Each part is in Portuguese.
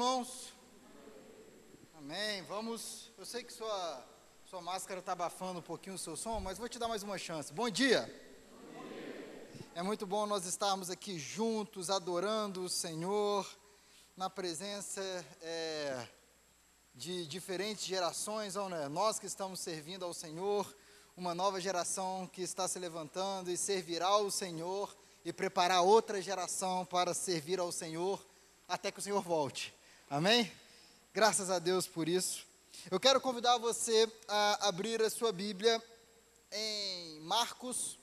irmãos. Amém. Vamos. Eu sei que sua, sua máscara está abafando um pouquinho o seu som, mas vou te dar mais uma chance. Bom dia. É muito bom nós estarmos aqui juntos, adorando o Senhor, na presença é, de diferentes gerações, é? Nós que estamos servindo ao Senhor, uma nova geração que está se levantando e servirá ao Senhor e preparar outra geração para servir ao Senhor até que o Senhor volte. Amém? Graças a Deus por isso. Eu quero convidar você a abrir a sua Bíblia em Marcos,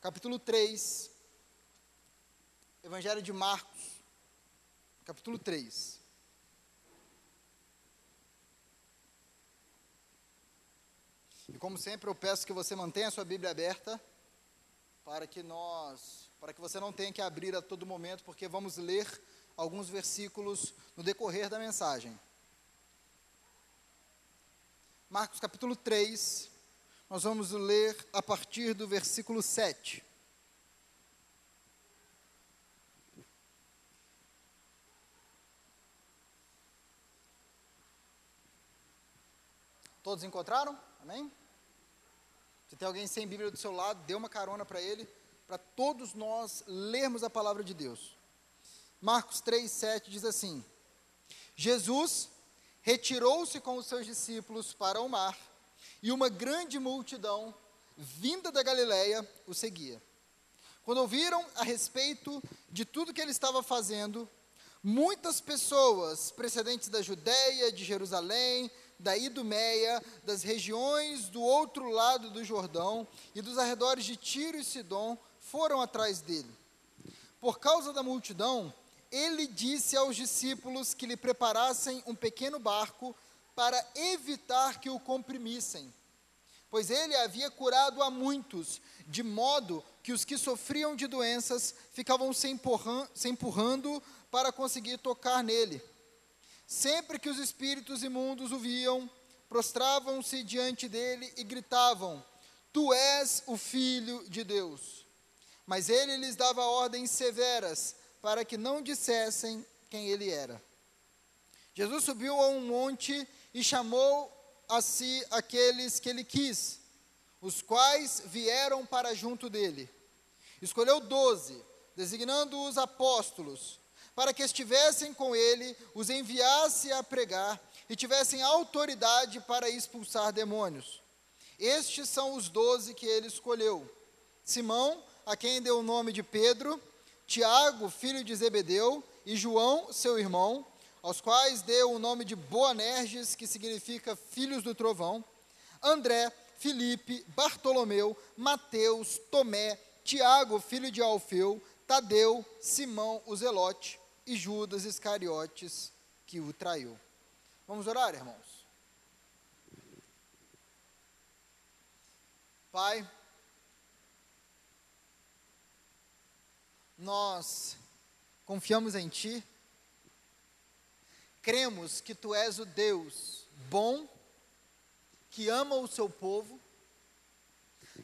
capítulo 3. Evangelho de Marcos, capítulo 3. E como sempre, eu peço que você mantenha a sua Bíblia aberta para que nós, para que você não tenha que abrir a todo momento, porque vamos ler alguns versículos no decorrer da mensagem. Marcos capítulo 3, nós vamos ler a partir do versículo 7. Todos encontraram? Amém? Se tem alguém sem Bíblia do seu lado, dê uma carona para ele, para todos nós lermos a palavra de Deus. Marcos 3, 7 diz assim: Jesus retirou-se com os seus discípulos para o mar, e uma grande multidão, vinda da Galiléia, o seguia. Quando ouviram a respeito de tudo que ele estava fazendo, muitas pessoas precedentes da Judéia, de Jerusalém, da Idumeia, das regiões do outro lado do Jordão e dos arredores de Tiro e Sidom foram atrás dele. Por causa da multidão, ele disse aos discípulos que lhe preparassem um pequeno barco para evitar que o comprimissem, pois ele havia curado a muitos, de modo que os que sofriam de doenças ficavam se empurrando, se empurrando para conseguir tocar nele. Sempre que os espíritos imundos o viam, prostravam-se diante dele e gritavam: Tu és o filho de Deus. Mas ele lhes dava ordens severas para que não dissessem quem ele era. Jesus subiu a um monte e chamou a si aqueles que ele quis, os quais vieram para junto dele. Escolheu doze, designando-os apóstolos, para que estivessem com ele, os enviasse a pregar e tivessem autoridade para expulsar demônios. Estes são os doze que ele escolheu: Simão, a quem deu o nome de Pedro Tiago, filho de Zebedeu, e João, seu irmão, aos quais deu o nome de Boanerges, que significa filhos do trovão, André, Filipe, Bartolomeu, Mateus, Tomé, Tiago, filho de Alfeu, Tadeu, Simão, o Zelote e Judas Iscariotes, que o traiu. Vamos orar, irmãos? Pai, nós confiamos em Ti, cremos que Tu és o Deus bom, que ama o seu povo,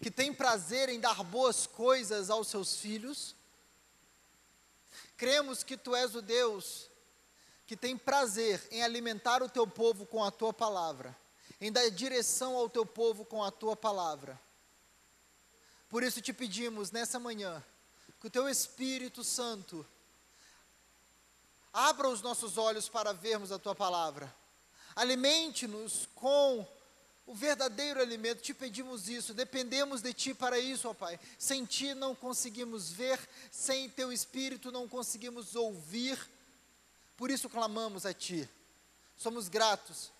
que tem prazer em dar boas coisas aos seus filhos, cremos que Tu és o Deus que tem prazer em alimentar o Teu povo com a Tua palavra, em dar direção ao Teu povo com a Tua palavra. Por isso te pedimos nessa manhã, que o teu Espírito Santo abra os nossos olhos para vermos a tua palavra. Alimente-nos com o verdadeiro alimento, te pedimos isso, dependemos de ti para isso, ó Pai. Sem ti não conseguimos ver, sem teu espírito não conseguimos ouvir. Por isso clamamos a ti. Somos gratos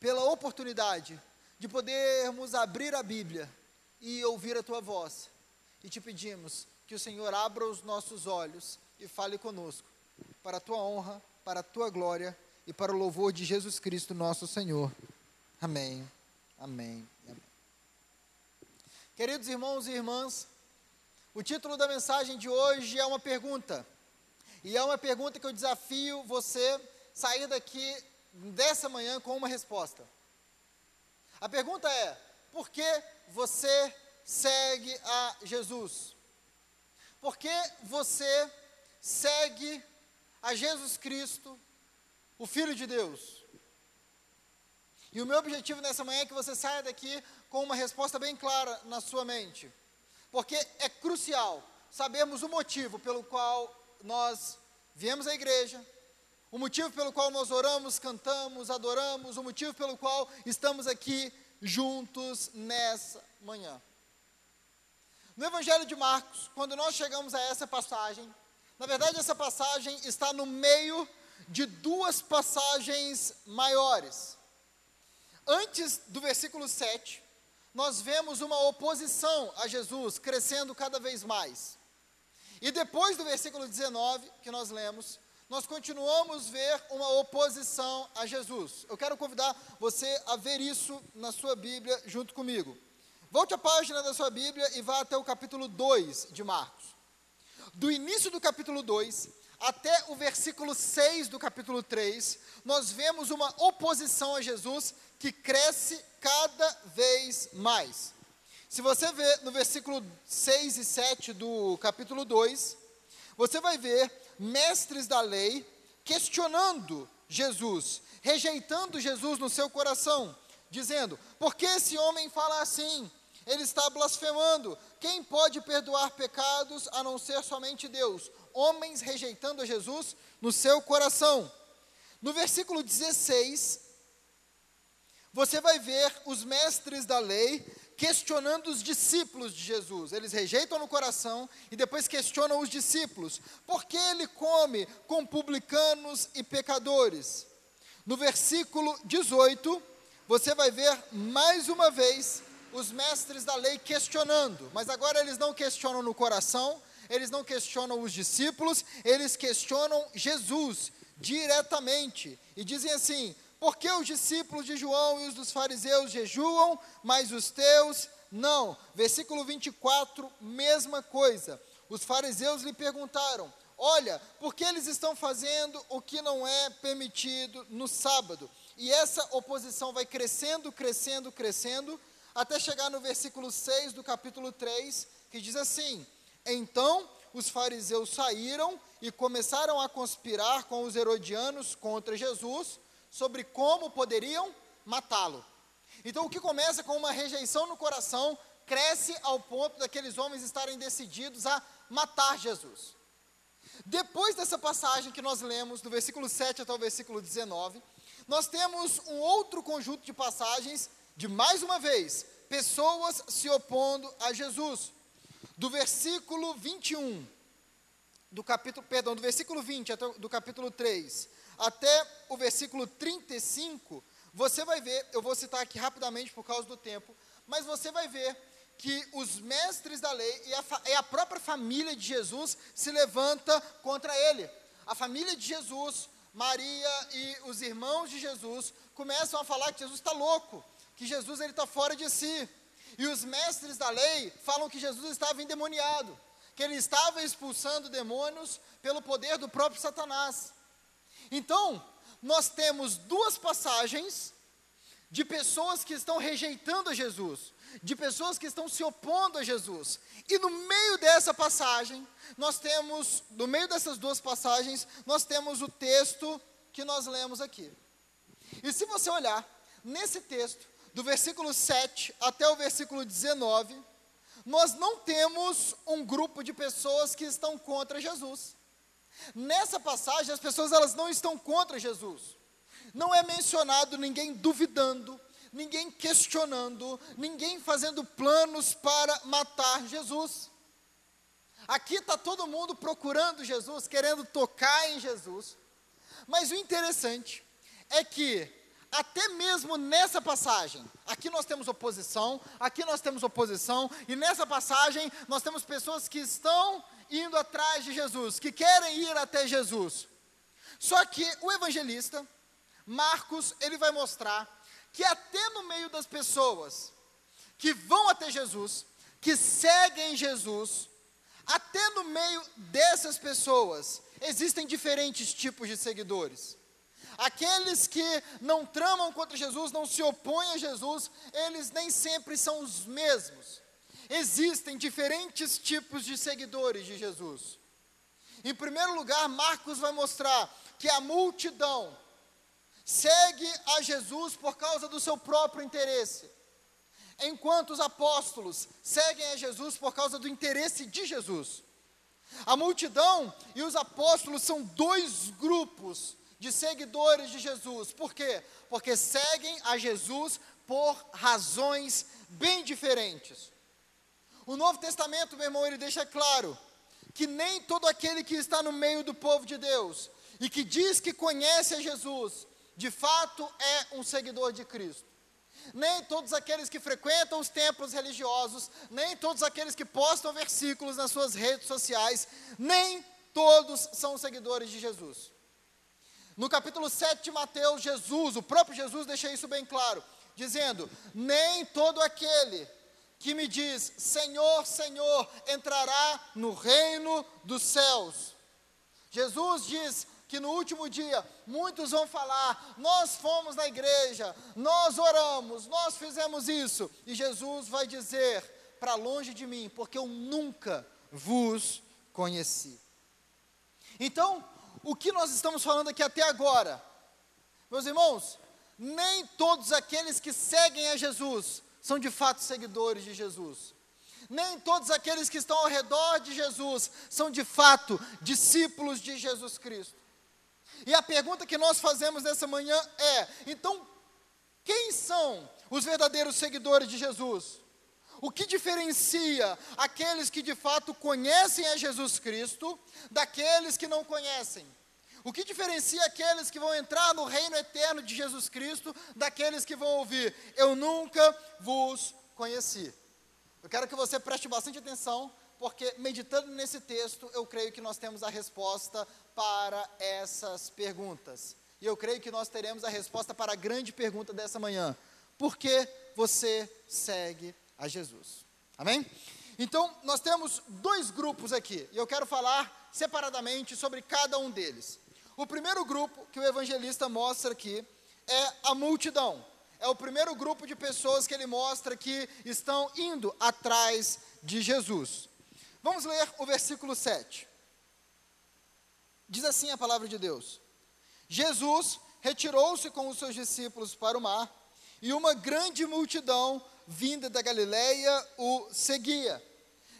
pela oportunidade de podermos abrir a Bíblia e ouvir a tua voz. E te pedimos, que o Senhor abra os nossos olhos e fale conosco, para a tua honra, para a tua glória e para o louvor de Jesus Cristo, nosso Senhor. Amém. Amém. Amém. Queridos irmãos e irmãs, o título da mensagem de hoje é uma pergunta. E é uma pergunta que eu desafio você sair daqui dessa manhã com uma resposta. A pergunta é: por que você segue a Jesus? Porque você segue a Jesus Cristo o Filho de Deus? E o meu objetivo nessa manhã é que você saia daqui com uma resposta bem clara na sua mente. Porque é crucial sabermos o motivo pelo qual nós viemos à igreja, o motivo pelo qual nós oramos, cantamos, adoramos, o motivo pelo qual estamos aqui juntos nessa manhã. No Evangelho de Marcos, quando nós chegamos a essa passagem, na verdade, essa passagem está no meio de duas passagens maiores. Antes do versículo 7, nós vemos uma oposição a Jesus crescendo cada vez mais. E depois do versículo 19, que nós lemos, nós continuamos a ver uma oposição a Jesus. Eu quero convidar você a ver isso na sua Bíblia junto comigo. Volte a página da sua Bíblia e vá até o capítulo 2 de Marcos. Do início do capítulo 2 até o versículo 6 do capítulo 3, nós vemos uma oposição a Jesus que cresce cada vez mais. Se você ver no versículo 6 e 7 do capítulo 2, você vai ver mestres da lei questionando Jesus, rejeitando Jesus no seu coração, dizendo: por que esse homem fala assim? Ele está blasfemando. Quem pode perdoar pecados a não ser somente Deus? Homens rejeitando Jesus no seu coração. No versículo 16, você vai ver os mestres da lei questionando os discípulos de Jesus. Eles rejeitam no coração e depois questionam os discípulos. Por que ele come com publicanos e pecadores? No versículo 18, você vai ver mais uma vez os mestres da lei questionando, mas agora eles não questionam no coração, eles não questionam os discípulos, eles questionam Jesus diretamente e dizem assim: por que os discípulos de João e os dos fariseus jejuam, mas os teus não? Versículo 24, mesma coisa. Os fariseus lhe perguntaram: Olha, por que eles estão fazendo o que não é permitido no sábado? E essa oposição vai crescendo, crescendo, crescendo, até chegar no versículo 6 do capítulo 3, que diz assim: Então os fariseus saíram e começaram a conspirar com os herodianos contra Jesus sobre como poderiam matá-lo. Então, o que começa com uma rejeição no coração, cresce ao ponto daqueles homens estarem decididos a matar Jesus. Depois dessa passagem que nós lemos, do versículo 7 até o versículo 19, nós temos um outro conjunto de passagens de mais uma vez, pessoas se opondo a Jesus. Do versículo 21, do capítulo, perdão, do versículo 20 até do capítulo 3 até o versículo 35, você vai ver, eu vou citar aqui rapidamente por causa do tempo, mas você vai ver que os mestres da lei e a, e a própria família de Jesus se levanta contra ele. A família de Jesus, Maria e os irmãos de Jesus começam a falar que Jesus está louco, que Jesus ele está fora de si. E os mestres da lei falam que Jesus estava endemoniado, que ele estava expulsando demônios pelo poder do próprio Satanás. Então, nós temos duas passagens de pessoas que estão rejeitando a Jesus, de pessoas que estão se opondo a Jesus. E no meio dessa passagem, nós temos, no meio dessas duas passagens, nós temos o texto que nós lemos aqui. E se você olhar nesse texto, do versículo 7 até o versículo 19, nós não temos um grupo de pessoas que estão contra Jesus. Nessa passagem, as pessoas elas não estão contra Jesus. Não é mencionado ninguém duvidando, ninguém questionando, ninguém fazendo planos para matar Jesus. Aqui está todo mundo procurando Jesus, querendo tocar em Jesus. Mas o interessante é que, até mesmo nessa passagem, aqui nós temos oposição, aqui nós temos oposição, e nessa passagem nós temos pessoas que estão indo atrás de Jesus, que querem ir até Jesus. Só que o evangelista, Marcos, ele vai mostrar que até no meio das pessoas que vão até Jesus, que seguem Jesus, até no meio dessas pessoas, existem diferentes tipos de seguidores. Aqueles que não tramam contra Jesus, não se opõem a Jesus, eles nem sempre são os mesmos existem diferentes tipos de seguidores de Jesus. Em primeiro lugar, Marcos vai mostrar que a multidão segue a Jesus por causa do seu próprio interesse, enquanto os apóstolos seguem a Jesus por causa do interesse de Jesus. A multidão e os apóstolos são dois grupos de seguidores de Jesus. Por quê? Porque seguem a Jesus por razões bem diferentes. O Novo Testamento, meu irmão, ele deixa claro que nem todo aquele que está no meio do povo de Deus e que diz que conhece a Jesus, de fato é um seguidor de Cristo. Nem todos aqueles que frequentam os templos religiosos, nem todos aqueles que postam versículos nas suas redes sociais, nem todos são seguidores de Jesus. No capítulo 7 de Mateus, Jesus, o próprio Jesus deixa isso bem claro, dizendo: Nem todo aquele que me diz Senhor, Senhor, entrará no reino dos céus. Jesus diz que no último dia muitos vão falar: Nós fomos na igreja, nós oramos, nós fizemos isso. E Jesus vai dizer: Para longe de mim, porque eu nunca vos conheci. Então, o que nós estamos falando aqui até agora, meus irmãos, nem todos aqueles que seguem a Jesus são de fato seguidores de Jesus. Nem todos aqueles que estão ao redor de Jesus são de fato discípulos de Jesus Cristo. E a pergunta que nós fazemos nessa manhã é: então, quem são os verdadeiros seguidores de Jesus? O que diferencia aqueles que de fato conhecem a Jesus Cristo daqueles que não conhecem? O que diferencia aqueles que vão entrar no reino eterno de Jesus Cristo daqueles que vão ouvir: Eu nunca vos conheci? Eu quero que você preste bastante atenção, porque meditando nesse texto, eu creio que nós temos a resposta para essas perguntas. E eu creio que nós teremos a resposta para a grande pergunta dessa manhã: Por que você segue a Jesus. Amém? Então, nós temos dois grupos aqui, e eu quero falar separadamente sobre cada um deles. O primeiro grupo que o evangelista mostra aqui é a multidão. É o primeiro grupo de pessoas que ele mostra que estão indo atrás de Jesus. Vamos ler o versículo 7. Diz assim a palavra de Deus: Jesus retirou-se com os seus discípulos para o mar, e uma grande multidão vinda da Galileia o seguia.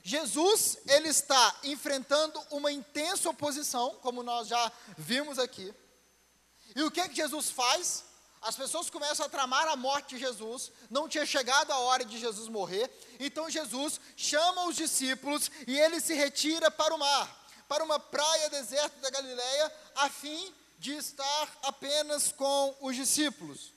Jesus, ele está enfrentando uma intensa oposição, como nós já vimos aqui. E o que, é que Jesus faz? As pessoas começam a tramar a morte de Jesus, não tinha chegado a hora de Jesus morrer, então Jesus chama os discípulos e ele se retira para o mar, para uma praia deserta da Galileia, a fim de estar apenas com os discípulos.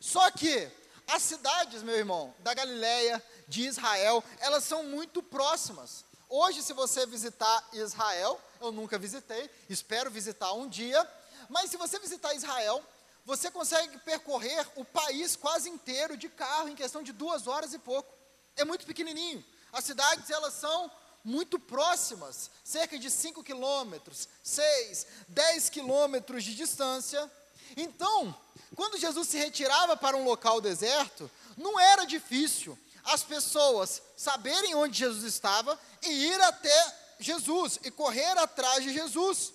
Só que as cidades, meu irmão, da Galileia, de Israel, elas são muito próximas. Hoje, se você visitar Israel, eu nunca visitei, espero visitar um dia, mas se você visitar Israel, você consegue percorrer o país quase inteiro de carro em questão de duas horas e pouco. É muito pequenininho. As cidades, elas são muito próximas, cerca de 5 quilômetros, 6, 10 quilômetros de distância. Então, quando Jesus se retirava para um local deserto, não era difícil as pessoas saberem onde Jesus estava e ir até Jesus e correr atrás de Jesus.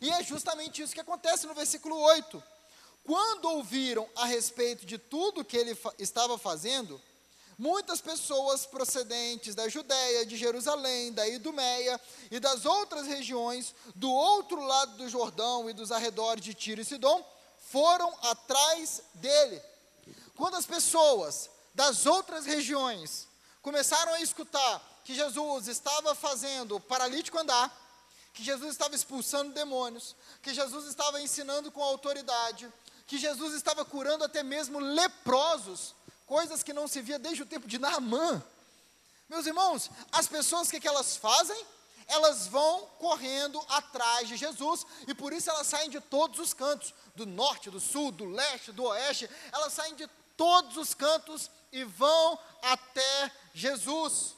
E é justamente isso que acontece no versículo 8. Quando ouviram a respeito de tudo que ele fa estava fazendo, muitas pessoas procedentes da Judéia, de Jerusalém, da Idumeia e das outras regiões do outro lado do Jordão e dos arredores de Tiro e Sidom foram atrás dele. Quando as pessoas das outras regiões começaram a escutar que Jesus estava fazendo o paralítico andar, que Jesus estava expulsando demônios, que Jesus estava ensinando com autoridade, que Jesus estava curando até mesmo leprosos, coisas que não se via desde o tempo de Naamã. Meus irmãos, as pessoas, o que, que elas fazem? elas vão correndo atrás de Jesus, e por isso elas saem de todos os cantos do norte, do sul, do leste, do oeste elas saem de todos os cantos e vão até Jesus.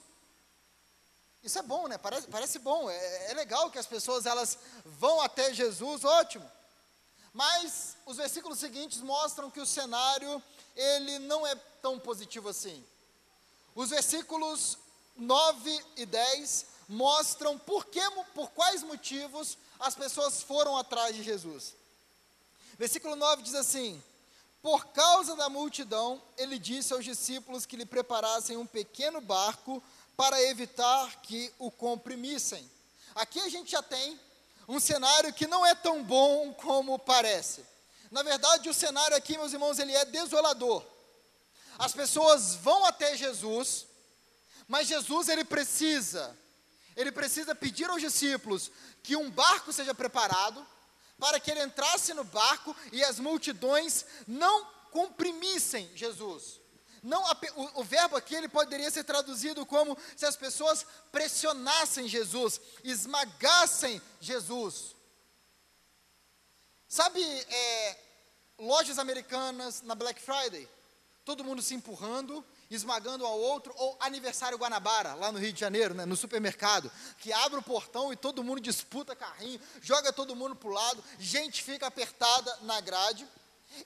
Isso é bom, né? Parece, parece bom, é, é legal que as pessoas elas vão até Jesus, ótimo. Mas os versículos seguintes mostram que o cenário ele não é tão positivo assim. Os versículos 9 e 10 mostram por, que, por quais motivos as pessoas foram atrás de Jesus. Versículo 9 diz assim: Por causa da multidão, ele disse aos discípulos que lhe preparassem um pequeno barco para evitar que o comprimissem. Aqui a gente já tem um cenário que não é tão bom como parece. Na verdade, o cenário aqui, meus irmãos, ele é desolador. As pessoas vão até Jesus, mas Jesus ele precisa, ele precisa pedir aos discípulos que um barco seja preparado para que ele entrasse no barco e as multidões não comprimissem Jesus. Não, o, o, verbo aqui ele poderia ser traduzido como se as pessoas pressionassem Jesus, esmagassem Jesus. Sabe, é, lojas americanas na Black Friday, todo mundo se empurrando, esmagando ao outro, ou aniversário Guanabara, lá no Rio de Janeiro, né, no supermercado, que abre o portão e todo mundo disputa carrinho, joga todo mundo para o lado, gente fica apertada na grade.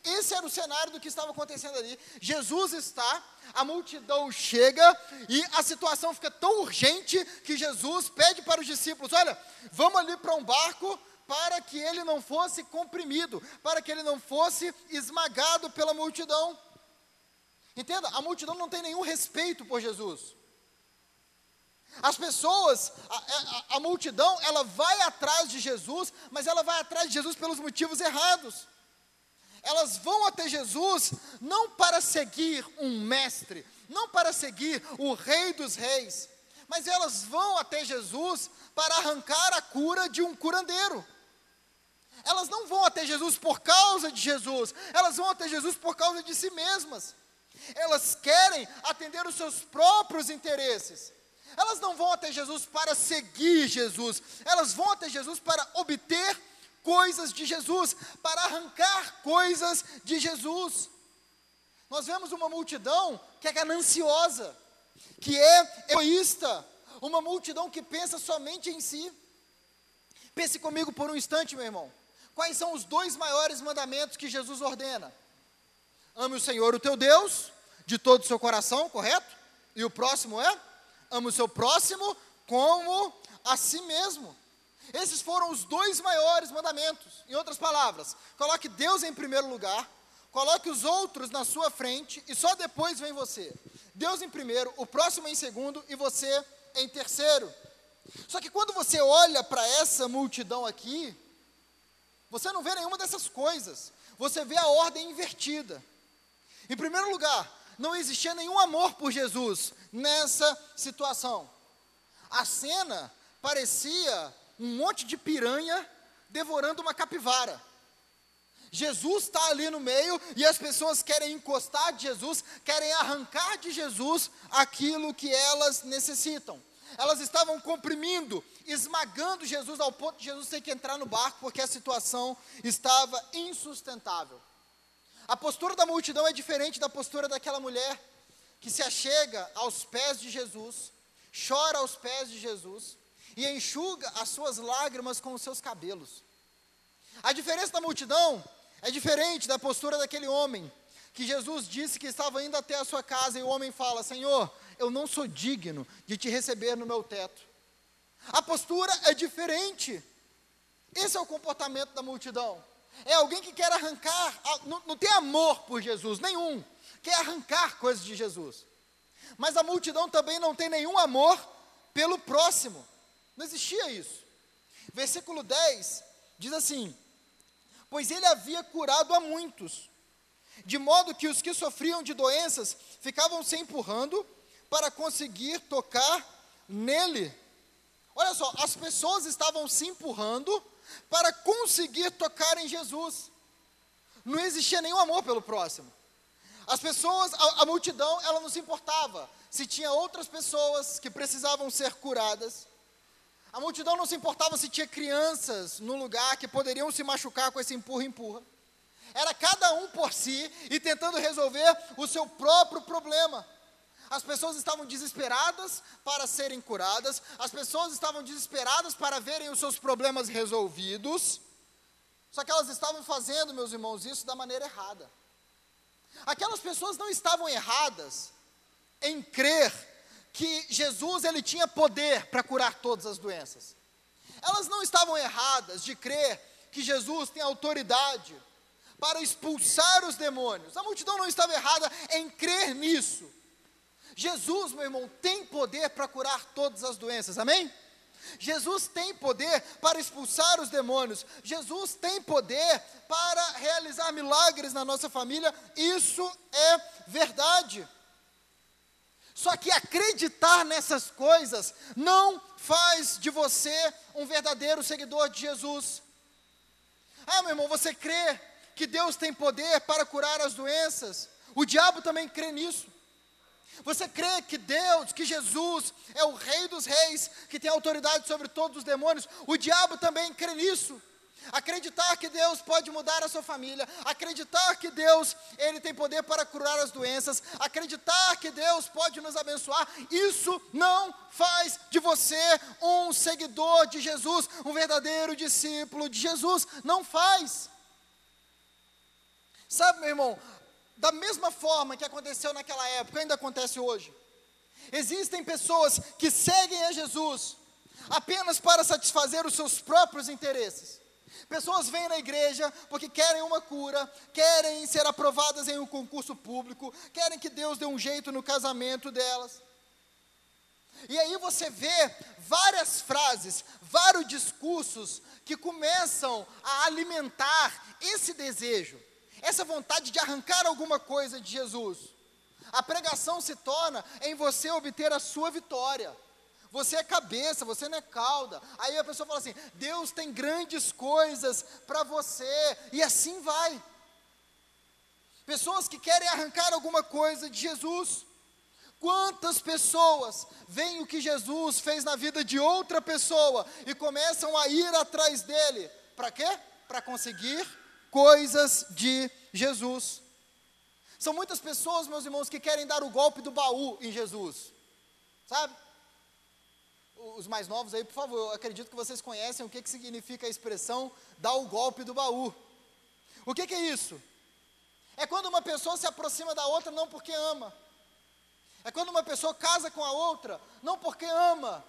Esse era o cenário do que estava acontecendo ali. Jesus está, a multidão chega e a situação fica tão urgente que Jesus pede para os discípulos: Olha, vamos ali para um barco para que ele não fosse comprimido, para que ele não fosse esmagado pela multidão. Entenda, a multidão não tem nenhum respeito por Jesus. As pessoas, a, a, a multidão, ela vai atrás de Jesus, mas ela vai atrás de Jesus pelos motivos errados elas vão até Jesus não para seguir um mestre, não para seguir o rei dos reis, mas elas vão até Jesus para arrancar a cura de um curandeiro. Elas não vão até Jesus por causa de Jesus, elas vão até Jesus por causa de si mesmas. Elas querem atender os seus próprios interesses. Elas não vão até Jesus para seguir Jesus, elas vão até Jesus para obter coisas de Jesus, para arrancar coisas de Jesus. Nós vemos uma multidão que é gananciosa, que é egoísta, uma multidão que pensa somente em si. Pense comigo por um instante, meu irmão. Quais são os dois maiores mandamentos que Jesus ordena? Ame o Senhor, o teu Deus, de todo o seu coração, correto? E o próximo é? Ame o seu próximo como a si mesmo. Esses foram os dois maiores mandamentos. Em outras palavras, coloque Deus em primeiro lugar, coloque os outros na sua frente e só depois vem você. Deus em primeiro, o próximo em segundo e você em terceiro. Só que quando você olha para essa multidão aqui, você não vê nenhuma dessas coisas. Você vê a ordem invertida. Em primeiro lugar, não existia nenhum amor por Jesus nessa situação. A cena parecia um monte de piranha devorando uma capivara. Jesus está ali no meio e as pessoas querem encostar de Jesus, querem arrancar de Jesus aquilo que elas necessitam. Elas estavam comprimindo, esmagando Jesus ao ponto de Jesus ter que entrar no barco porque a situação estava insustentável. A postura da multidão é diferente da postura daquela mulher que se achega aos pés de Jesus, chora aos pés de Jesus, e enxuga as suas lágrimas com os seus cabelos. A diferença da multidão é diferente da postura daquele homem que Jesus disse que estava indo até a sua casa e o homem fala: Senhor, eu não sou digno de te receber no meu teto. A postura é diferente. Esse é o comportamento da multidão. É alguém que quer arrancar, não, não tem amor por Jesus, nenhum, quer arrancar coisas de Jesus. Mas a multidão também não tem nenhum amor pelo próximo. Não existia isso. Versículo 10 diz assim: Pois ele havia curado a muitos, de modo que os que sofriam de doenças ficavam se empurrando para conseguir tocar nele. Olha só, as pessoas estavam se empurrando para conseguir tocar em Jesus. Não existia nenhum amor pelo próximo. As pessoas, a, a multidão, ela não se importava se tinha outras pessoas que precisavam ser curadas a multidão não se importava se tinha crianças no lugar que poderiam se machucar com esse empurra-empurra. Era cada um por si e tentando resolver o seu próprio problema. As pessoas estavam desesperadas para serem curadas, as pessoas estavam desesperadas para verem os seus problemas resolvidos. Só que elas estavam fazendo, meus irmãos, isso da maneira errada. Aquelas pessoas não estavam erradas em crer que Jesus ele tinha poder para curar todas as doenças. Elas não estavam erradas de crer que Jesus tem autoridade para expulsar os demônios. A multidão não estava errada em crer nisso. Jesus, meu irmão, tem poder para curar todas as doenças, amém? Jesus tem poder para expulsar os demônios, Jesus tem poder para realizar milagres na nossa família, isso é verdade. Só que acreditar nessas coisas não faz de você um verdadeiro seguidor de Jesus. Ah, meu irmão, você crê que Deus tem poder para curar as doenças? O diabo também crê nisso. Você crê que Deus, que Jesus é o Rei dos Reis, que tem autoridade sobre todos os demônios? O diabo também crê nisso. Acreditar que Deus pode mudar a sua família, acreditar que Deus ele tem poder para curar as doenças, acreditar que Deus pode nos abençoar, isso não faz de você um seguidor de Jesus, um verdadeiro discípulo de Jesus, não faz. Sabe, meu irmão, da mesma forma que aconteceu naquela época, ainda acontece hoje. Existem pessoas que seguem a Jesus apenas para satisfazer os seus próprios interesses. Pessoas vêm na igreja porque querem uma cura, querem ser aprovadas em um concurso público, querem que Deus dê um jeito no casamento delas. E aí você vê várias frases, vários discursos que começam a alimentar esse desejo essa vontade de arrancar alguma coisa de Jesus. A pregação se torna em você obter a sua vitória. Você é cabeça, você não é cauda. Aí a pessoa fala assim: Deus tem grandes coisas para você, e assim vai. Pessoas que querem arrancar alguma coisa de Jesus. Quantas pessoas veem o que Jesus fez na vida de outra pessoa e começam a ir atrás dele? Para quê? Para conseguir coisas de Jesus. São muitas pessoas, meus irmãos, que querem dar o golpe do baú em Jesus. Sabe? Os mais novos aí, por favor, eu acredito que vocês conhecem o que, que significa a expressão dar o golpe do baú. O que, que é isso? É quando uma pessoa se aproxima da outra não porque ama. É quando uma pessoa casa com a outra, não porque ama,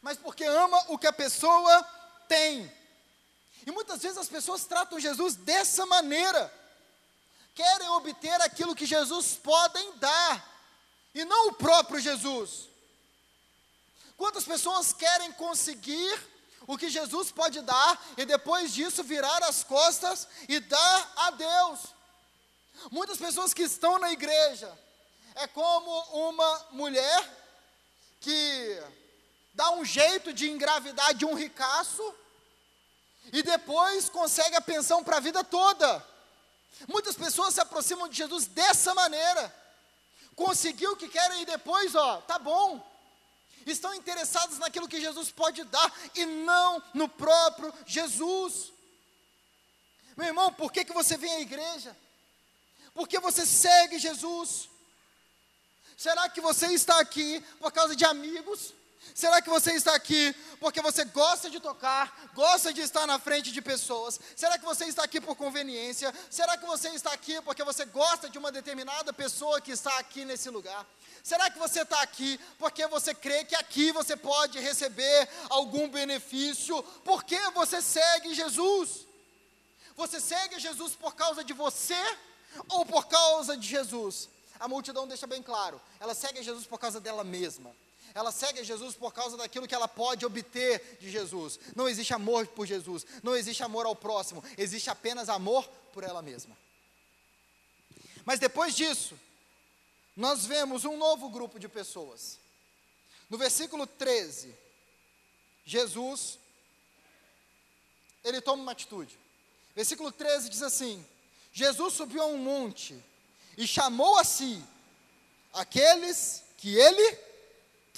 mas porque ama o que a pessoa tem. E muitas vezes as pessoas tratam Jesus dessa maneira. Querem obter aquilo que Jesus podem dar, e não o próprio Jesus. Quantas pessoas querem conseguir o que Jesus pode dar e depois disso virar as costas e dar a Deus? Muitas pessoas que estão na igreja é como uma mulher que dá um jeito de engravidar de um ricaço e depois consegue a pensão para a vida toda. Muitas pessoas se aproximam de Jesus dessa maneira. Conseguiu o que querem e depois, ó, tá bom. Estão interessados naquilo que Jesus pode dar e não no próprio Jesus. Meu irmão, por que, que você vem à igreja? Por que você segue Jesus? Será que você está aqui por causa de amigos? Será que você está aqui porque você gosta de tocar, gosta de estar na frente de pessoas? Será que você está aqui por conveniência? Será que você está aqui porque você gosta de uma determinada pessoa que está aqui nesse lugar? Será que você está aqui porque você crê que aqui você pode receber algum benefício? Por que você segue Jesus? Você segue Jesus por causa de você ou por causa de Jesus? A multidão deixa bem claro, ela segue Jesus por causa dela mesma. Ela segue Jesus por causa daquilo que ela pode obter de Jesus. Não existe amor por Jesus, não existe amor ao próximo, existe apenas amor por ela mesma. Mas depois disso, nós vemos um novo grupo de pessoas. No versículo 13, Jesus, ele toma uma atitude. Versículo 13 diz assim: Jesus subiu a um monte e chamou a si aqueles que ele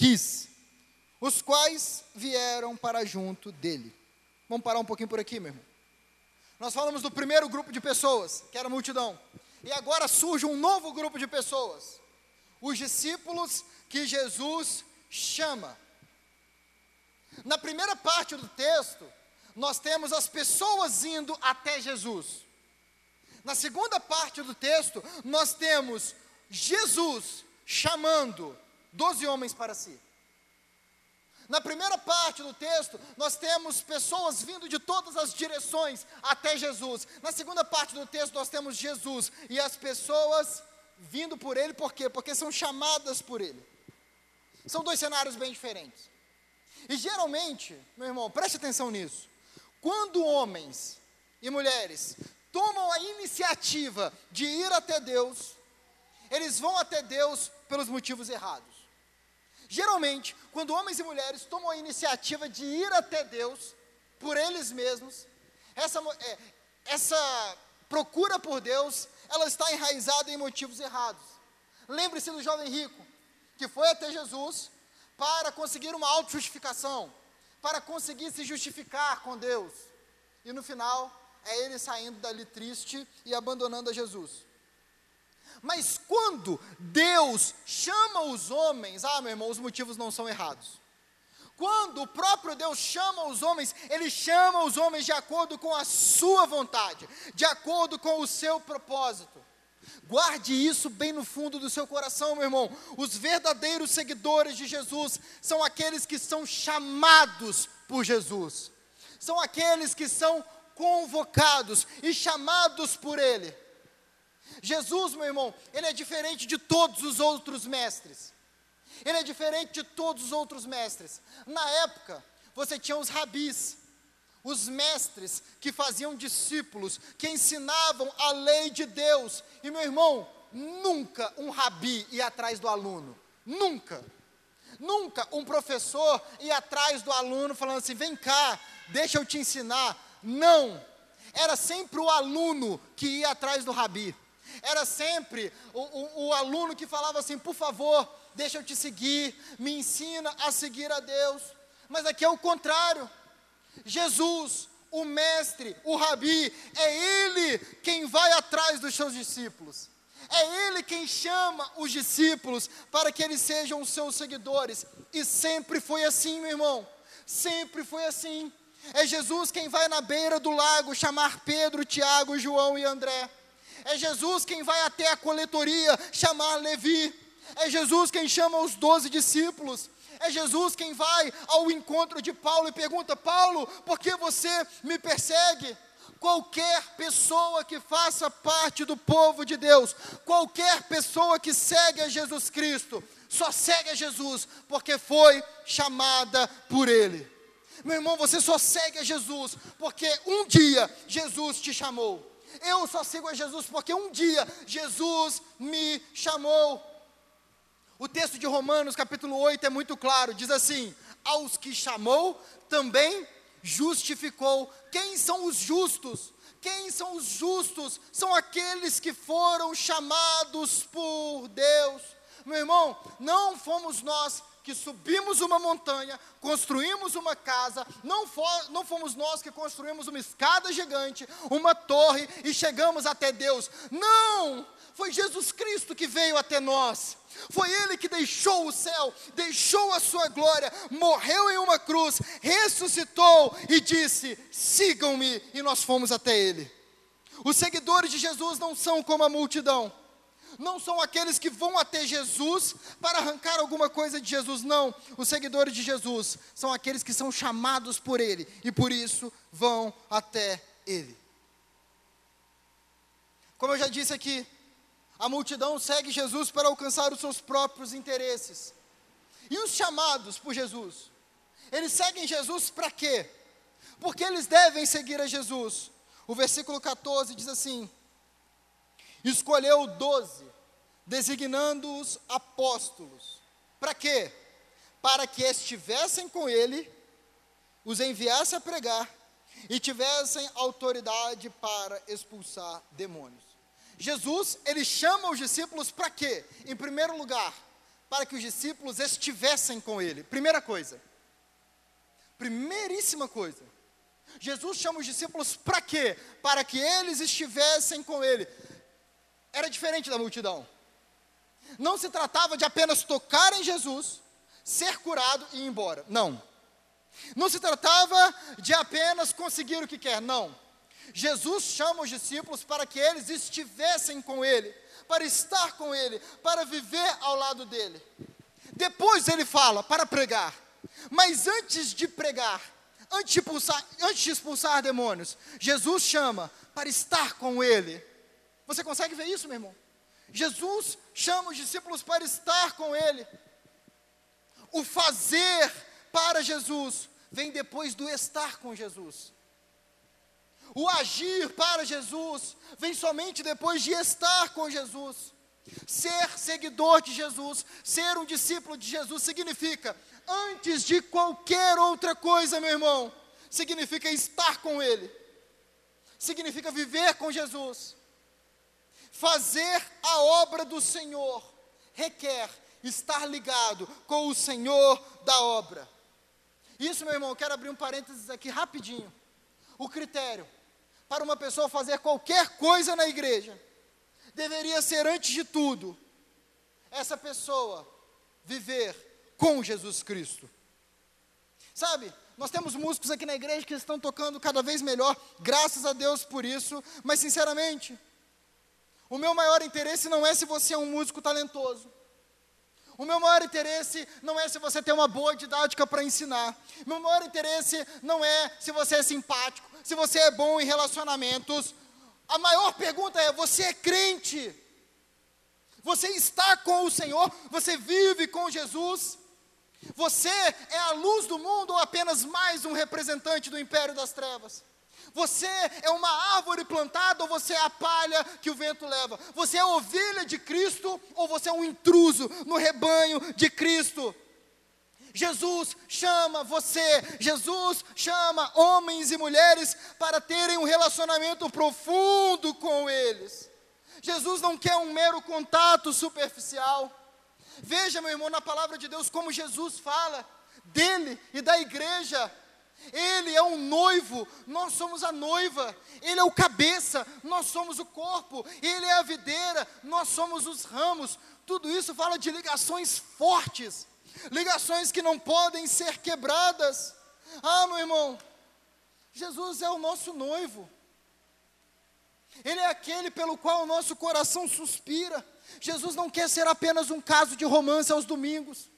quis, os quais vieram para junto dele. Vamos parar um pouquinho por aqui, meu irmão. Nós falamos do primeiro grupo de pessoas, que era a multidão. E agora surge um novo grupo de pessoas. Os discípulos que Jesus chama. Na primeira parte do texto, nós temos as pessoas indo até Jesus. Na segunda parte do texto, nós temos Jesus chamando doze homens para si. Na primeira parte do texto, nós temos pessoas vindo de todas as direções até Jesus. Na segunda parte do texto, nós temos Jesus e as pessoas vindo por ele, por quê? Porque são chamadas por ele. São dois cenários bem diferentes. E geralmente, meu irmão, preste atenção nisso. Quando homens e mulheres tomam a iniciativa de ir até Deus, eles vão até Deus pelos motivos errados. Geralmente, quando homens e mulheres tomam a iniciativa de ir até Deus por eles mesmos, essa, é, essa procura por Deus, ela está enraizada em motivos errados. Lembre-se do jovem rico, que foi até Jesus para conseguir uma auto-justificação, para conseguir se justificar com Deus. E no final, é ele saindo dali triste e abandonando a Jesus. Mas quando Deus chama os homens, ah, meu irmão, os motivos não são errados. Quando o próprio Deus chama os homens, Ele chama os homens de acordo com a sua vontade, de acordo com o seu propósito. Guarde isso bem no fundo do seu coração, meu irmão. Os verdadeiros seguidores de Jesus são aqueles que são chamados por Jesus, são aqueles que são convocados e chamados por Ele. Jesus, meu irmão, ele é diferente de todos os outros mestres. Ele é diferente de todos os outros mestres. Na época, você tinha os rabis, os mestres que faziam discípulos, que ensinavam a lei de Deus. E meu irmão, nunca um rabi ia atrás do aluno. Nunca. Nunca um professor ia atrás do aluno falando assim: vem cá, deixa eu te ensinar. Não. Era sempre o aluno que ia atrás do rabi. Era sempre o, o, o aluno que falava assim: por favor, deixa eu te seguir, me ensina a seguir a Deus. Mas aqui é o contrário. Jesus, o mestre, o rabi, é ele quem vai atrás dos seus discípulos. É ele quem chama os discípulos para que eles sejam seus seguidores. E sempre foi assim, meu irmão. Sempre foi assim. É Jesus quem vai na beira do lago chamar Pedro, Tiago, João e André. É Jesus quem vai até a coletoria chamar Levi. É Jesus quem chama os doze discípulos. É Jesus quem vai ao encontro de Paulo e pergunta: Paulo, por que você me persegue? Qualquer pessoa que faça parte do povo de Deus, qualquer pessoa que segue a Jesus Cristo, só segue a Jesus porque foi chamada por Ele. Meu irmão, você só segue a Jesus porque um dia Jesus te chamou. Eu só sigo a Jesus porque um dia Jesus me chamou. O texto de Romanos, capítulo 8, é muito claro: diz assim: Aos que chamou, também justificou. Quem são os justos? Quem são os justos? São aqueles que foram chamados por Deus. Meu irmão, não fomos nós que subimos uma montanha, construímos uma casa, não, for, não fomos nós que construímos uma escada gigante, uma torre e chegamos até Deus. Não! Foi Jesus Cristo que veio até nós. Foi Ele que deixou o céu, deixou a sua glória, morreu em uma cruz, ressuscitou e disse: sigam-me, e nós fomos até Ele. Os seguidores de Jesus não são como a multidão não são aqueles que vão até Jesus para arrancar alguma coisa de Jesus, não. Os seguidores de Jesus são aqueles que são chamados por Ele e por isso vão até Ele. Como eu já disse aqui, a multidão segue Jesus para alcançar os seus próprios interesses. E os chamados por Jesus? Eles seguem Jesus para quê? Porque eles devem seguir a Jesus. O versículo 14 diz assim: Escolheu doze designando-os apóstolos. Para quê? Para que estivessem com ele, os enviasse a pregar e tivessem autoridade para expulsar demônios. Jesus, ele chama os discípulos para quê? Em primeiro lugar, para que os discípulos estivessem com ele. Primeira coisa. Primeiríssima coisa. Jesus chama os discípulos para quê? Para que eles estivessem com ele. Era diferente da multidão não se tratava de apenas tocar em Jesus, ser curado e ir embora. Não. Não se tratava de apenas conseguir o que quer. Não. Jesus chama os discípulos para que eles estivessem com Ele, para estar com Ele, para viver ao lado dele. Depois ele fala para pregar. Mas antes de pregar, antes de, expulsar, antes de expulsar demônios, Jesus chama para estar com ele. Você consegue ver isso, meu irmão? Jesus chama os discípulos para estar com ele. O fazer para Jesus vem depois do estar com Jesus. O agir para Jesus vem somente depois de estar com Jesus. Ser seguidor de Jesus, ser um discípulo de Jesus, significa, antes de qualquer outra coisa, meu irmão, significa estar com Ele, significa viver com Jesus. Fazer a obra do Senhor requer estar ligado com o Senhor da obra. Isso, meu irmão, quero abrir um parênteses aqui rapidinho. O critério para uma pessoa fazer qualquer coisa na igreja deveria ser, antes de tudo, essa pessoa viver com Jesus Cristo. Sabe, nós temos músicos aqui na igreja que estão tocando cada vez melhor, graças a Deus por isso, mas sinceramente, o meu maior interesse não é se você é um músico talentoso. O meu maior interesse não é se você tem uma boa didática para ensinar. Meu maior interesse não é se você é simpático, se você é bom em relacionamentos. A maior pergunta é: você é crente? Você está com o Senhor? Você vive com Jesus? Você é a luz do mundo ou apenas mais um representante do império das trevas? Você é uma árvore plantada ou você é a palha que o vento leva? Você é ovelha de Cristo ou você é um intruso no rebanho de Cristo? Jesus chama você, Jesus chama homens e mulheres para terem um relacionamento profundo com eles. Jesus não quer um mero contato superficial. Veja, meu irmão, na palavra de Deus, como Jesus fala dele e da igreja. Ele é um noivo, nós somos a noiva. Ele é o cabeça, nós somos o corpo. Ele é a videira, nós somos os ramos. Tudo isso fala de ligações fortes, ligações que não podem ser quebradas. Ah, meu irmão, Jesus é o nosso noivo. Ele é aquele pelo qual o nosso coração suspira. Jesus não quer ser apenas um caso de romance aos domingos.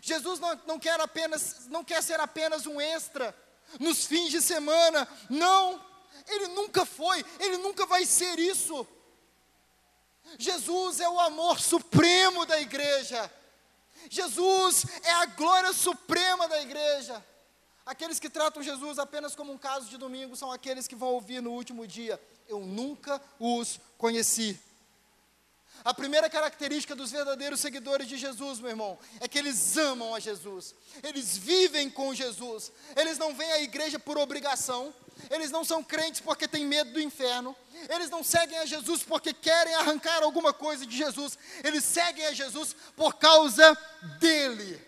Jesus não, não, quer apenas, não quer ser apenas um extra nos fins de semana. Não, ele nunca foi, ele nunca vai ser isso. Jesus é o amor supremo da igreja. Jesus é a glória suprema da igreja. Aqueles que tratam Jesus apenas como um caso de domingo são aqueles que vão ouvir no último dia: Eu nunca os conheci. A primeira característica dos verdadeiros seguidores de Jesus, meu irmão, é que eles amam a Jesus, eles vivem com Jesus, eles não vêm à igreja por obrigação, eles não são crentes porque têm medo do inferno, eles não seguem a Jesus porque querem arrancar alguma coisa de Jesus, eles seguem a Jesus por causa dele,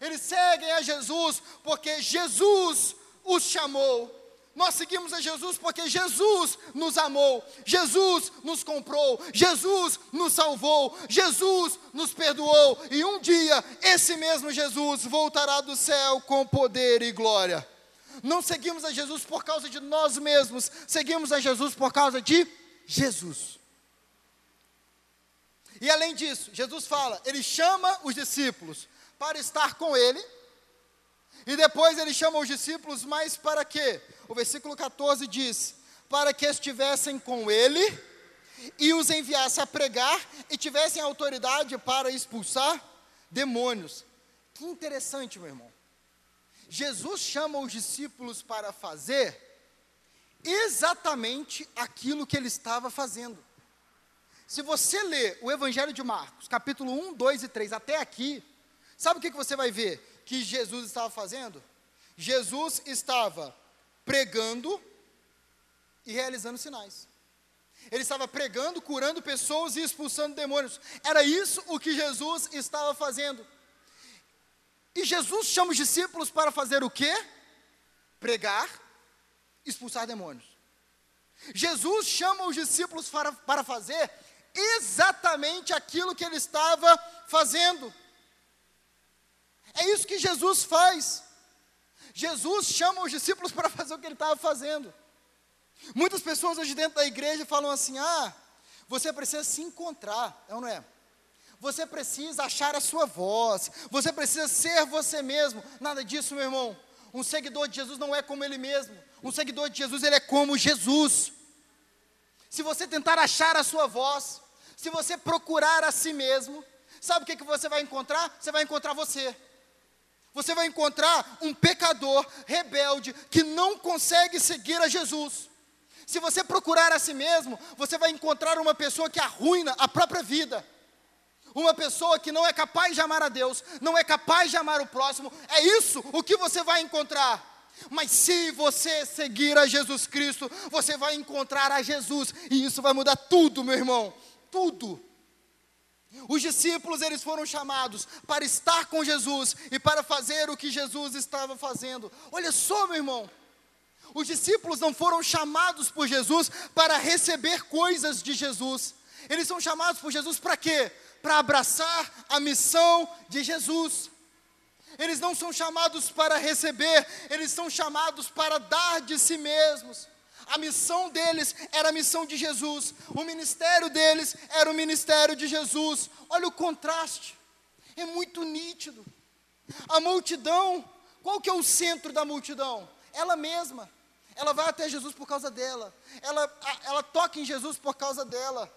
eles seguem a Jesus porque Jesus os chamou, nós seguimos a Jesus porque Jesus nos amou, Jesus nos comprou, Jesus nos salvou, Jesus nos perdoou, e um dia esse mesmo Jesus voltará do céu com poder e glória. Não seguimos a Jesus por causa de nós mesmos, seguimos a Jesus por causa de Jesus. E além disso, Jesus fala, ele chama os discípulos para estar com ele e depois ele chama os discípulos, mas para quê? O versículo 14 diz: Para que estivessem com ele e os enviasse a pregar e tivessem autoridade para expulsar demônios. Que interessante, meu irmão. Jesus chama os discípulos para fazer exatamente aquilo que ele estava fazendo. Se você ler o Evangelho de Marcos, capítulo 1, 2 e 3 até aqui, sabe o que, que você vai ver? Que Jesus estava fazendo? Jesus estava pregando e realizando sinais. Ele estava pregando, curando pessoas e expulsando demônios. Era isso o que Jesus estava fazendo. E Jesus chama os discípulos para fazer o quê? Pregar, expulsar demônios. Jesus chama os discípulos para, para fazer exatamente aquilo que ele estava fazendo. É isso que Jesus faz. Jesus chama os discípulos para fazer o que ele estava fazendo. Muitas pessoas hoje dentro da igreja falam assim: ah, você precisa se encontrar, é ou não é? Você precisa achar a sua voz. Você precisa ser você mesmo. Nada disso, meu irmão. Um seguidor de Jesus não é como ele mesmo. Um seguidor de Jesus, ele é como Jesus. Se você tentar achar a sua voz, se você procurar a si mesmo, sabe o que, que você vai encontrar? Você vai encontrar você. Você vai encontrar um pecador rebelde que não consegue seguir a Jesus. Se você procurar a si mesmo, você vai encontrar uma pessoa que arruina a própria vida. Uma pessoa que não é capaz de amar a Deus, não é capaz de amar o próximo, é isso o que você vai encontrar. Mas se você seguir a Jesus Cristo, você vai encontrar a Jesus, e isso vai mudar tudo, meu irmão, tudo. Os discípulos, eles foram chamados para estar com Jesus e para fazer o que Jesus estava fazendo. Olha só, meu irmão, os discípulos não foram chamados por Jesus para receber coisas de Jesus. Eles são chamados por Jesus para quê? Para abraçar a missão de Jesus. Eles não são chamados para receber, eles são chamados para dar de si mesmos. A missão deles era a missão de Jesus, o ministério deles era o ministério de Jesus. Olha o contraste, é muito nítido. A multidão, qual que é o centro da multidão? Ela mesma. Ela vai até Jesus por causa dela. Ela, ela toca em Jesus por causa dela.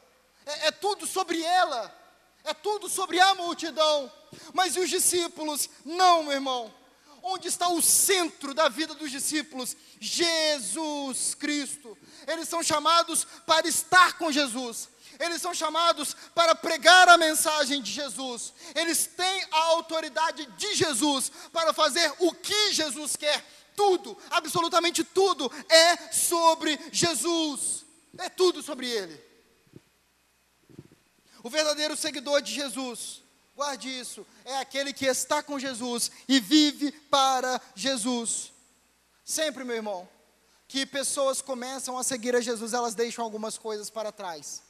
É, é tudo sobre ela. É tudo sobre a multidão. Mas e os discípulos? Não, meu irmão. Onde está o centro da vida dos discípulos? Jesus Cristo. Eles são chamados para estar com Jesus. Eles são chamados para pregar a mensagem de Jesus. Eles têm a autoridade de Jesus para fazer o que Jesus quer. Tudo, absolutamente tudo é sobre Jesus. É tudo sobre Ele. O verdadeiro seguidor de Jesus, guarde isso, é aquele que está com Jesus e vive para Jesus. Sempre, meu irmão, que pessoas começam a seguir a Jesus, elas deixam algumas coisas para trás.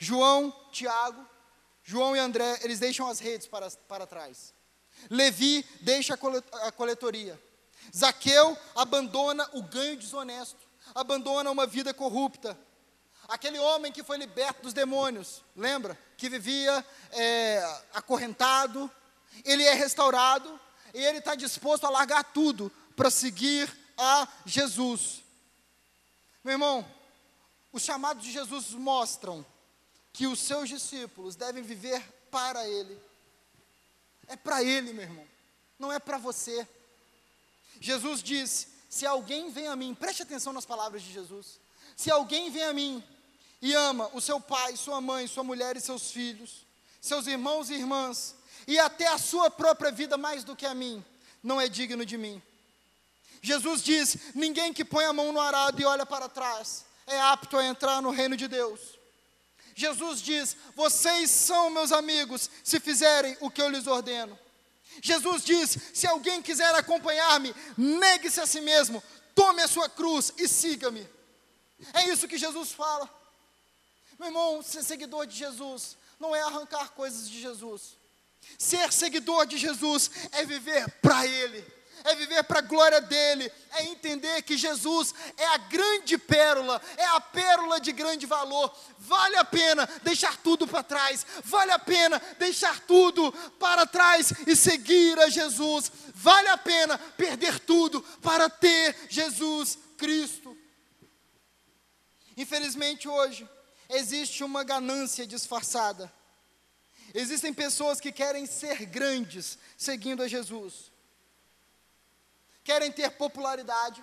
João, Tiago, João e André, eles deixam as redes para, para trás. Levi deixa a coletoria. Zaqueu abandona o ganho desonesto, abandona uma vida corrupta. Aquele homem que foi liberto dos demônios, lembra? Que vivia é, acorrentado, ele é restaurado e ele está disposto a largar tudo para seguir a Jesus. Meu irmão, os chamados de Jesus mostram que os seus discípulos devem viver para Ele. É para Ele, meu irmão, não é para você. Jesus disse: Se alguém vem a mim, preste atenção nas palavras de Jesus. Se alguém vem a mim e ama o seu pai, sua mãe, sua mulher e seus filhos, seus irmãos e irmãs, e até a sua própria vida mais do que a mim, não é digno de mim. Jesus diz: ninguém que põe a mão no arado e olha para trás é apto a entrar no reino de Deus. Jesus diz: vocês são meus amigos se fizerem o que eu lhes ordeno. Jesus diz: se alguém quiser acompanhar-me, negue-se a si mesmo, tome a sua cruz e siga-me. É isso que Jesus fala. Meu irmão, ser seguidor de Jesus não é arrancar coisas de Jesus. Ser seguidor de Jesus é viver para Ele, é viver para a glória dEle, é entender que Jesus é a grande pérola, é a pérola de grande valor. Vale a pena deixar tudo para trás, vale a pena deixar tudo para trás e seguir a Jesus, vale a pena perder tudo para ter Jesus Cristo. Infelizmente hoje, existe uma ganância disfarçada. Existem pessoas que querem ser grandes seguindo a Jesus. Querem ter popularidade,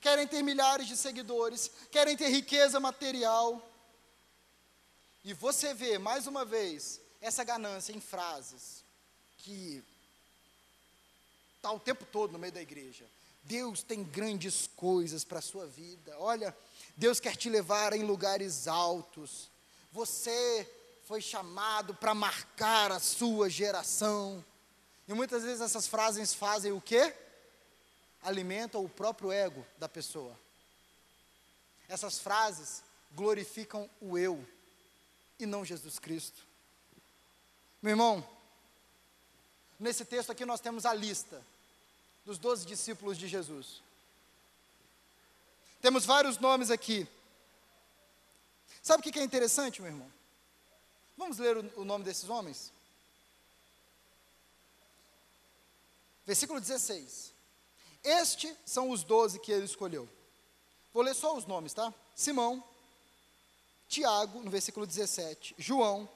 querem ter milhares de seguidores, querem ter riqueza material. E você vê, mais uma vez, essa ganância em frases que está o tempo todo no meio da igreja. Deus tem grandes coisas para a sua vida. Olha, Deus quer te levar em lugares altos. Você foi chamado para marcar a sua geração. E muitas vezes essas frases fazem o quê? Alimentam o próprio ego da pessoa. Essas frases glorificam o eu e não Jesus Cristo. Meu irmão, nesse texto aqui nós temos a lista dos doze discípulos de Jesus. Temos vários nomes aqui. Sabe o que é interessante, meu irmão? Vamos ler o nome desses homens? Versículo 16. Estes são os doze que ele escolheu. Vou ler só os nomes, tá? Simão, Tiago, no versículo 17, João,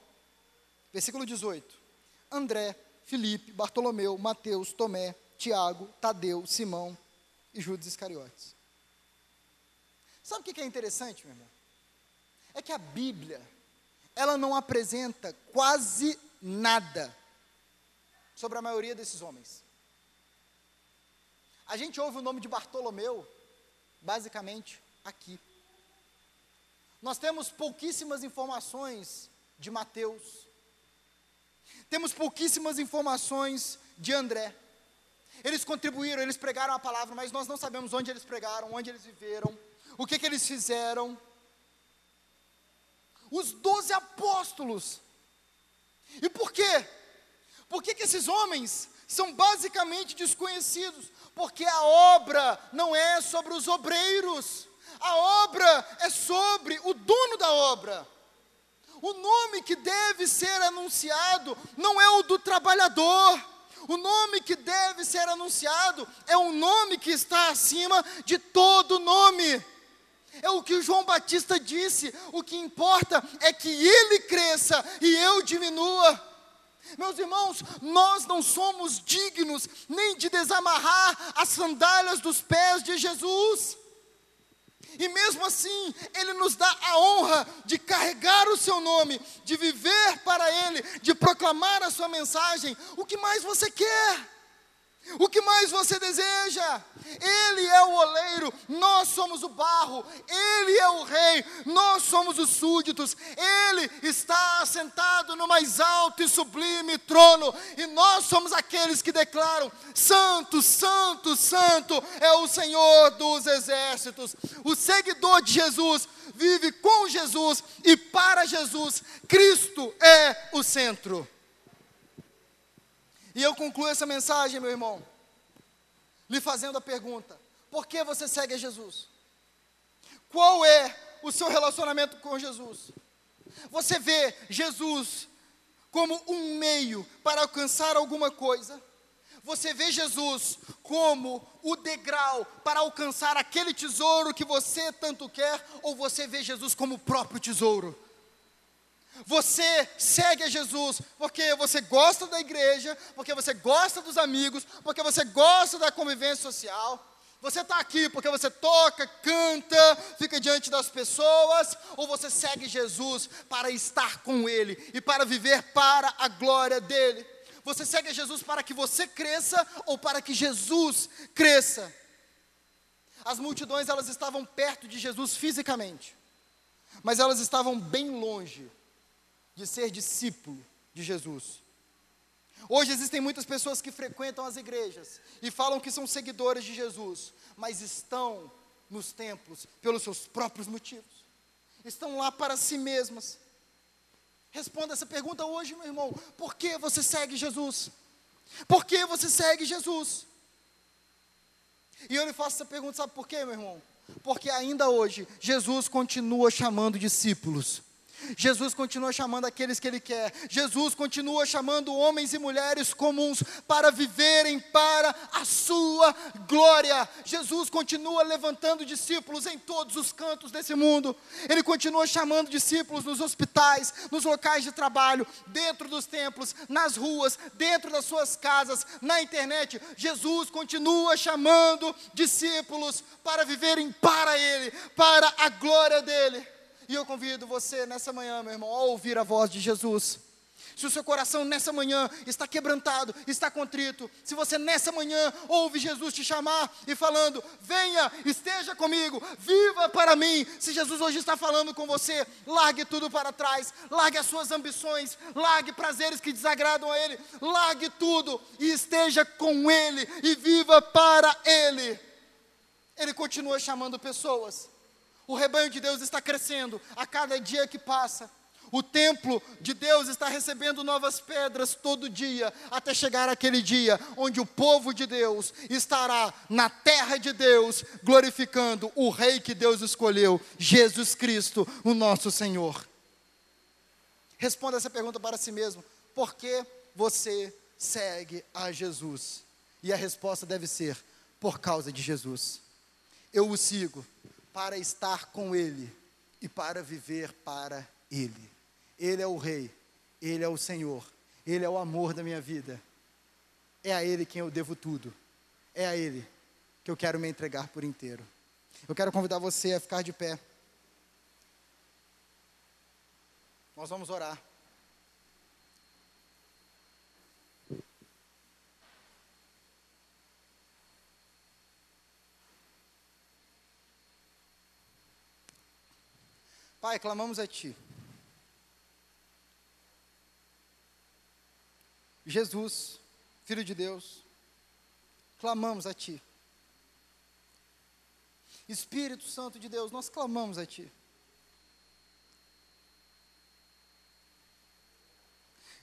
versículo 18, André, Filipe, Bartolomeu, Mateus, Tomé, Tiago, Tadeu, Simão e Judas Iscariotes. Sabe o que é interessante, meu irmão? É que a Bíblia, ela não apresenta quase nada sobre a maioria desses homens. A gente ouve o nome de Bartolomeu, basicamente, aqui. Nós temos pouquíssimas informações de Mateus. Temos pouquíssimas informações de André. Eles contribuíram, eles pregaram a palavra, mas nós não sabemos onde eles pregaram, onde eles viveram, o que, que eles fizeram. Os doze apóstolos. E por quê? Por que, que esses homens são basicamente desconhecidos? Porque a obra não é sobre os obreiros, a obra é sobre o dono da obra. O nome que deve ser anunciado não é o do trabalhador, o nome que deve ser anunciado é um nome que está acima de todo nome. É o que João Batista disse: o que importa é que ele cresça e eu diminua. Meus irmãos, nós não somos dignos nem de desamarrar as sandálias dos pés de Jesus. E mesmo assim, Ele nos dá a honra de carregar o Seu nome, de viver para Ele, de proclamar a Sua mensagem. O que mais você quer? O que mais você deseja? Ele é o oleiro, nós somos o barro, Ele é o rei, nós somos os súditos, Ele está assentado no mais alto e sublime trono, e nós somos aqueles que declaram: Santo, Santo, Santo é o Senhor dos exércitos. O seguidor de Jesus vive com Jesus e para Jesus, Cristo é o centro. E eu concluo essa mensagem, meu irmão, lhe fazendo a pergunta: por que você segue a Jesus? Qual é o seu relacionamento com Jesus? Você vê Jesus como um meio para alcançar alguma coisa? Você vê Jesus como o degrau para alcançar aquele tesouro que você tanto quer? Ou você vê Jesus como o próprio tesouro? Você segue a Jesus porque você gosta da igreja, porque você gosta dos amigos, porque você gosta da convivência social. Você está aqui porque você toca, canta, fica diante das pessoas, ou você segue Jesus para estar com Ele e para viver para a glória dEle? Você segue Jesus para que você cresça ou para que Jesus cresça? As multidões elas estavam perto de Jesus fisicamente, mas elas estavam bem longe de ser discípulo de Jesus. Hoje existem muitas pessoas que frequentam as igrejas e falam que são seguidores de Jesus, mas estão nos templos pelos seus próprios motivos. Estão lá para si mesmas. Responda essa pergunta hoje, meu irmão. Por que você segue Jesus? Por que você segue Jesus? E eu lhe faço essa pergunta, sabe por quê, meu irmão? Porque ainda hoje Jesus continua chamando discípulos. Jesus continua chamando aqueles que Ele quer. Jesus continua chamando homens e mulheres comuns para viverem para a Sua glória. Jesus continua levantando discípulos em todos os cantos desse mundo. Ele continua chamando discípulos nos hospitais, nos locais de trabalho, dentro dos templos, nas ruas, dentro das suas casas, na internet. Jesus continua chamando discípulos para viverem para Ele, para a glória dEle. E eu convido você nessa manhã, meu irmão, a ouvir a voz de Jesus. Se o seu coração nessa manhã está quebrantado, está contrito, se você nessa manhã ouve Jesus te chamar e falando: venha, esteja comigo, viva para mim. Se Jesus hoje está falando com você, largue tudo para trás, largue as suas ambições, largue prazeres que desagradam a Ele, largue tudo e esteja com Ele e viva para Ele. Ele continua chamando pessoas o rebanho de Deus está crescendo a cada dia que passa. O templo de Deus está recebendo novas pedras todo dia, até chegar aquele dia onde o povo de Deus estará na terra de Deus, glorificando o Rei que Deus escolheu, Jesus Cristo, o nosso Senhor. Responda essa pergunta para si mesmo: por que você segue a Jesus? E a resposta deve ser: por causa de Jesus. Eu o sigo para estar com Ele e para viver para Ele. Ele é o Rei, Ele é o Senhor, Ele é o amor da minha vida. É a Ele quem eu devo tudo. É a Ele que eu quero me entregar por inteiro. Eu quero convidar você a ficar de pé. Nós vamos orar. Pai, clamamos a Ti. Jesus, Filho de Deus, clamamos a Ti. Espírito Santo de Deus, nós clamamos a Ti.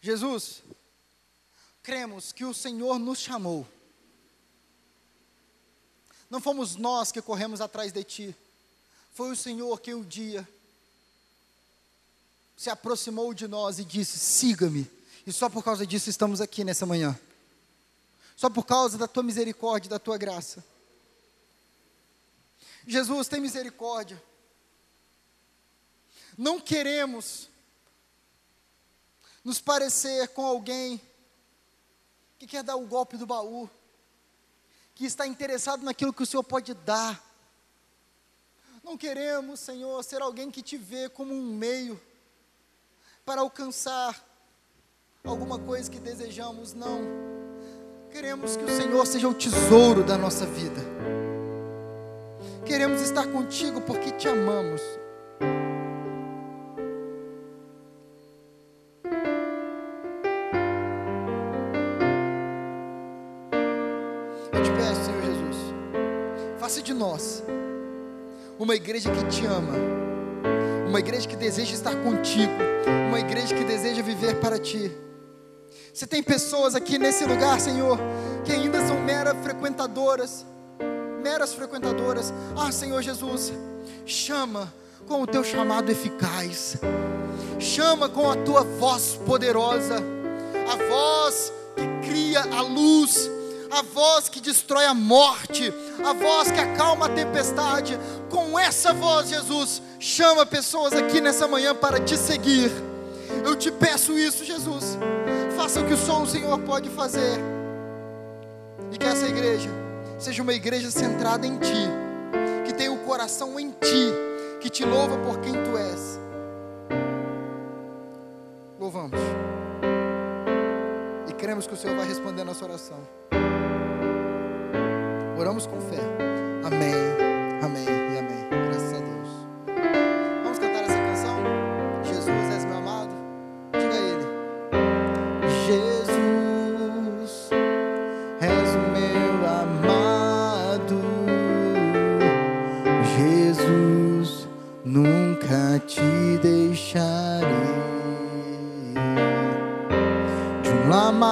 Jesus, cremos que o Senhor nos chamou. Não fomos nós que corremos atrás de Ti, foi o Senhor que um dia se aproximou de nós e disse: siga-me. E só por causa disso estamos aqui nessa manhã. Só por causa da tua misericórdia, da tua graça. Jesus, tem misericórdia. Não queremos nos parecer com alguém que quer dar o golpe do baú, que está interessado naquilo que o Senhor pode dar. Não queremos, Senhor, ser alguém que te vê como um meio para alcançar alguma coisa que desejamos, não. Queremos que o Senhor seja o tesouro da nossa vida. Queremos estar contigo porque te amamos. Eu te peço, Senhor Jesus, faça de nós uma igreja que te ama, uma igreja que deseja estar contigo, uma igreja que deseja viver para ti. Se tem pessoas aqui nesse lugar, Senhor, que ainda são meras frequentadoras, meras frequentadoras. Ah, Senhor Jesus, chama com o teu chamado eficaz, chama com a tua voz poderosa, a voz que cria a luz, a voz que destrói a morte, a voz que acalma a tempestade. Com essa voz, Jesus, chama pessoas aqui nessa manhã para te seguir. Eu te peço isso, Jesus. Faça o que só o Senhor pode fazer. E que essa igreja seja uma igreja centrada em Ti, que tenha o coração em Ti, que te louva por quem Tu és. Louvamos. E cremos que o Senhor vai responder a nossa oração. Oramos com fé. Amém, amém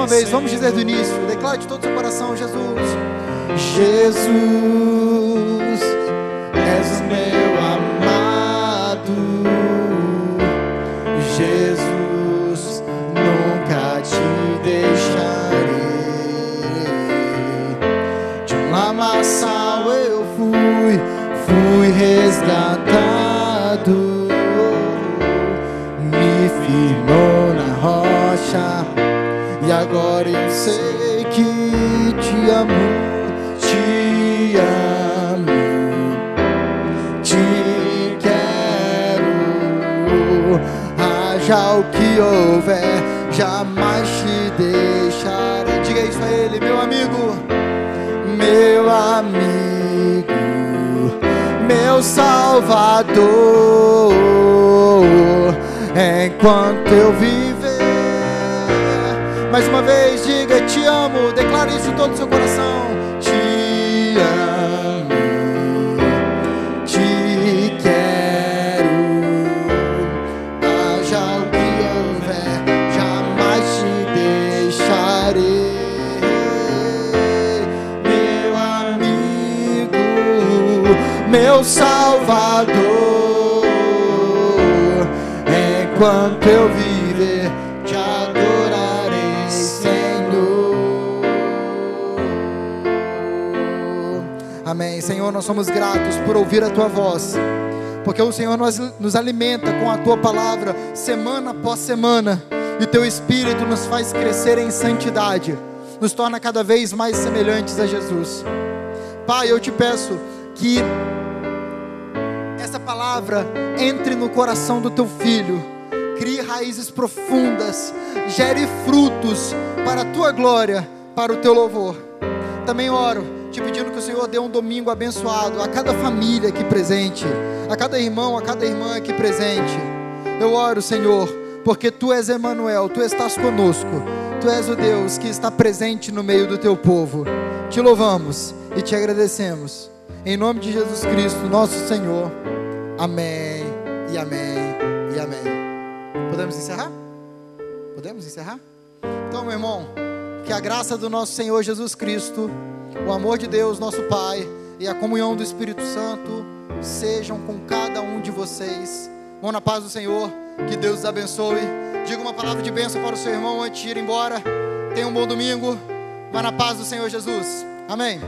uma vez, vamos dizer do início. Declare de todo o seu coração, Jesus. Jesus, és meu amado. Jesus, nunca te deixarei. De um lamaçal eu fui, fui resgatado. Me firmou sei que te amo, te amo, te quero. Haja o que houver, jamais te deixarei. Diga isso a ele, meu amigo, meu amigo, meu Salvador, enquanto eu viver. Mais uma vez, todo o seu coração. Te amo, te quero. Haja o que houver, jamais te deixarei. Meu amigo, meu Salvador, enquanto eu viver, Senhor, nós somos gratos por ouvir a tua voz. Porque o Senhor nos, nos alimenta com a tua palavra semana após semana, e teu espírito nos faz crescer em santidade, nos torna cada vez mais semelhantes a Jesus. Pai, eu te peço que essa palavra entre no coração do teu filho, crie raízes profundas, gere frutos para a tua glória, para o teu louvor. Também oro, te pedindo que o Senhor dê um domingo abençoado a cada família aqui presente, a cada irmão, a cada irmã aqui presente. Eu oro, Senhor, porque tu és Emanuel, tu estás conosco. Tu és o Deus que está presente no meio do teu povo. Te louvamos e te agradecemos. Em nome de Jesus Cristo, nosso Senhor. Amém. E amém. E amém. Podemos encerrar? Podemos encerrar? Então, meu irmão, que a graça do nosso Senhor Jesus Cristo, o amor de Deus, nosso Pai, e a comunhão do Espírito Santo sejam com cada um de vocês. Vão na paz do Senhor, que Deus os abençoe. Diga uma palavra de bênção para o seu irmão antes de ir embora. Tenha um bom domingo. Vá na paz do Senhor Jesus. Amém.